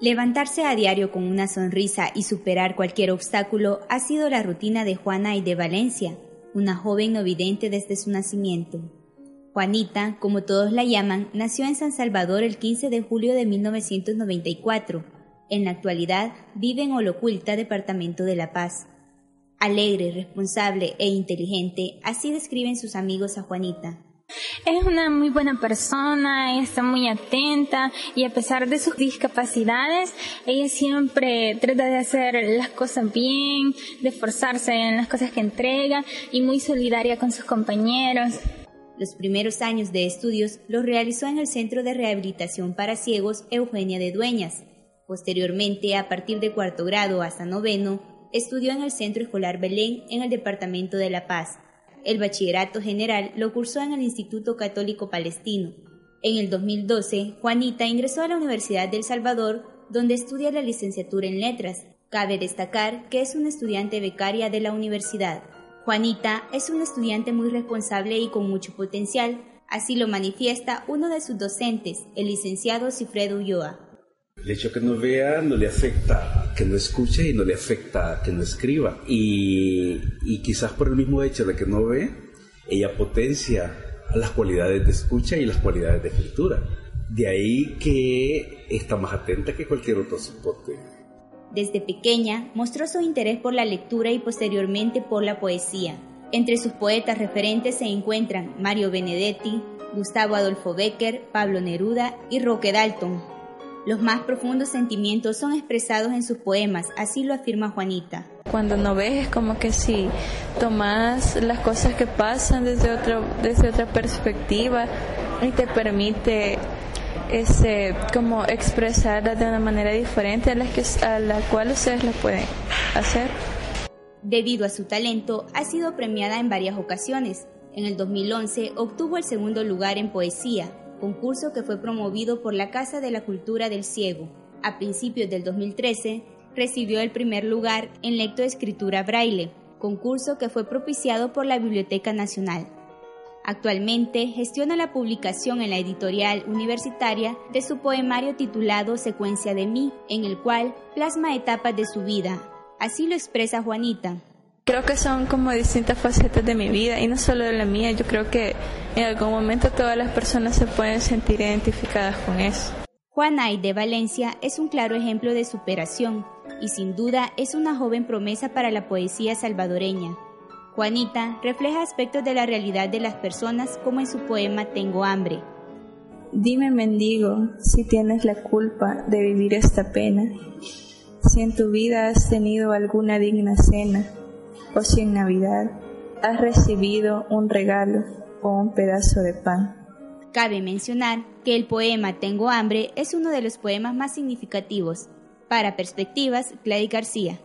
Levantarse a diario con una sonrisa y superar cualquier obstáculo ha sido la rutina de Juana y de Valencia, una joven no vidente desde su nacimiento. Juanita, como todos la llaman, nació en San Salvador el 15 de julio de 1994. En la actualidad vive en Oloculta, departamento de La Paz. Alegre, responsable e inteligente, así describen sus amigos a Juanita. Es una muy buena persona, está muy atenta y a pesar de sus discapacidades, ella siempre trata de hacer las cosas bien, de esforzarse en las cosas que entrega y muy solidaria con sus compañeros. Los primeros años de estudios los realizó en el Centro de Rehabilitación para Ciegos Eugenia de Dueñas. Posteriormente, a partir de cuarto grado hasta noveno, estudió en el Centro Escolar Belén en el Departamento de La Paz el bachillerato general lo cursó en el Instituto Católico Palestino. En el 2012, Juanita ingresó a la Universidad del Salvador, donde estudia la licenciatura en letras. Cabe destacar que es una estudiante becaria de la universidad. Juanita es una estudiante muy responsable y con mucho potencial, así lo manifiesta uno de sus docentes, el licenciado Cifredo Ulloa. El hecho que no vea no le afecta que no escuche y no le afecta que no escriba. Y, y quizás por el mismo hecho de que no ve, ella potencia las cualidades de escucha y las cualidades de escritura. De ahí que está más atenta que cualquier otro soporte. Desde pequeña mostró su interés por la lectura y posteriormente por la poesía. Entre sus poetas referentes se encuentran Mario Benedetti, Gustavo Adolfo Becker, Pablo Neruda y Roque Dalton, los más profundos sentimientos son expresados en sus poemas, así lo afirma Juanita. Cuando no ves es como que si tomas las cosas que pasan desde, otro, desde otra perspectiva y te permite ese, como expresarlas de una manera diferente a la, que, a la cual ustedes lo pueden hacer. Debido a su talento, ha sido premiada en varias ocasiones. En el 2011 obtuvo el segundo lugar en poesía, concurso que fue promovido por la Casa de la Cultura del Ciego. A principios del 2013, recibió el primer lugar en lectoescritura braille, concurso que fue propiciado por la Biblioteca Nacional. Actualmente gestiona la publicación en la editorial universitaria de su poemario titulado Secuencia de mí, en el cual plasma etapas de su vida. Así lo expresa Juanita, Creo que son como distintas facetas de mi vida y no solo de la mía, yo creo que en algún momento todas las personas se pueden sentir identificadas con eso. Juana de Valencia es un claro ejemplo de superación y sin duda es una joven promesa para la poesía salvadoreña. Juanita refleja aspectos de la realidad de las personas como en su poema Tengo hambre. Dime mendigo si tienes la culpa de vivir esta pena, si en tu vida has tenido alguna digna cena o si en Navidad has recibido un regalo o un pedazo de pan. Cabe mencionar que el poema Tengo hambre es uno de los poemas más significativos. Para Perspectivas, Gladys García.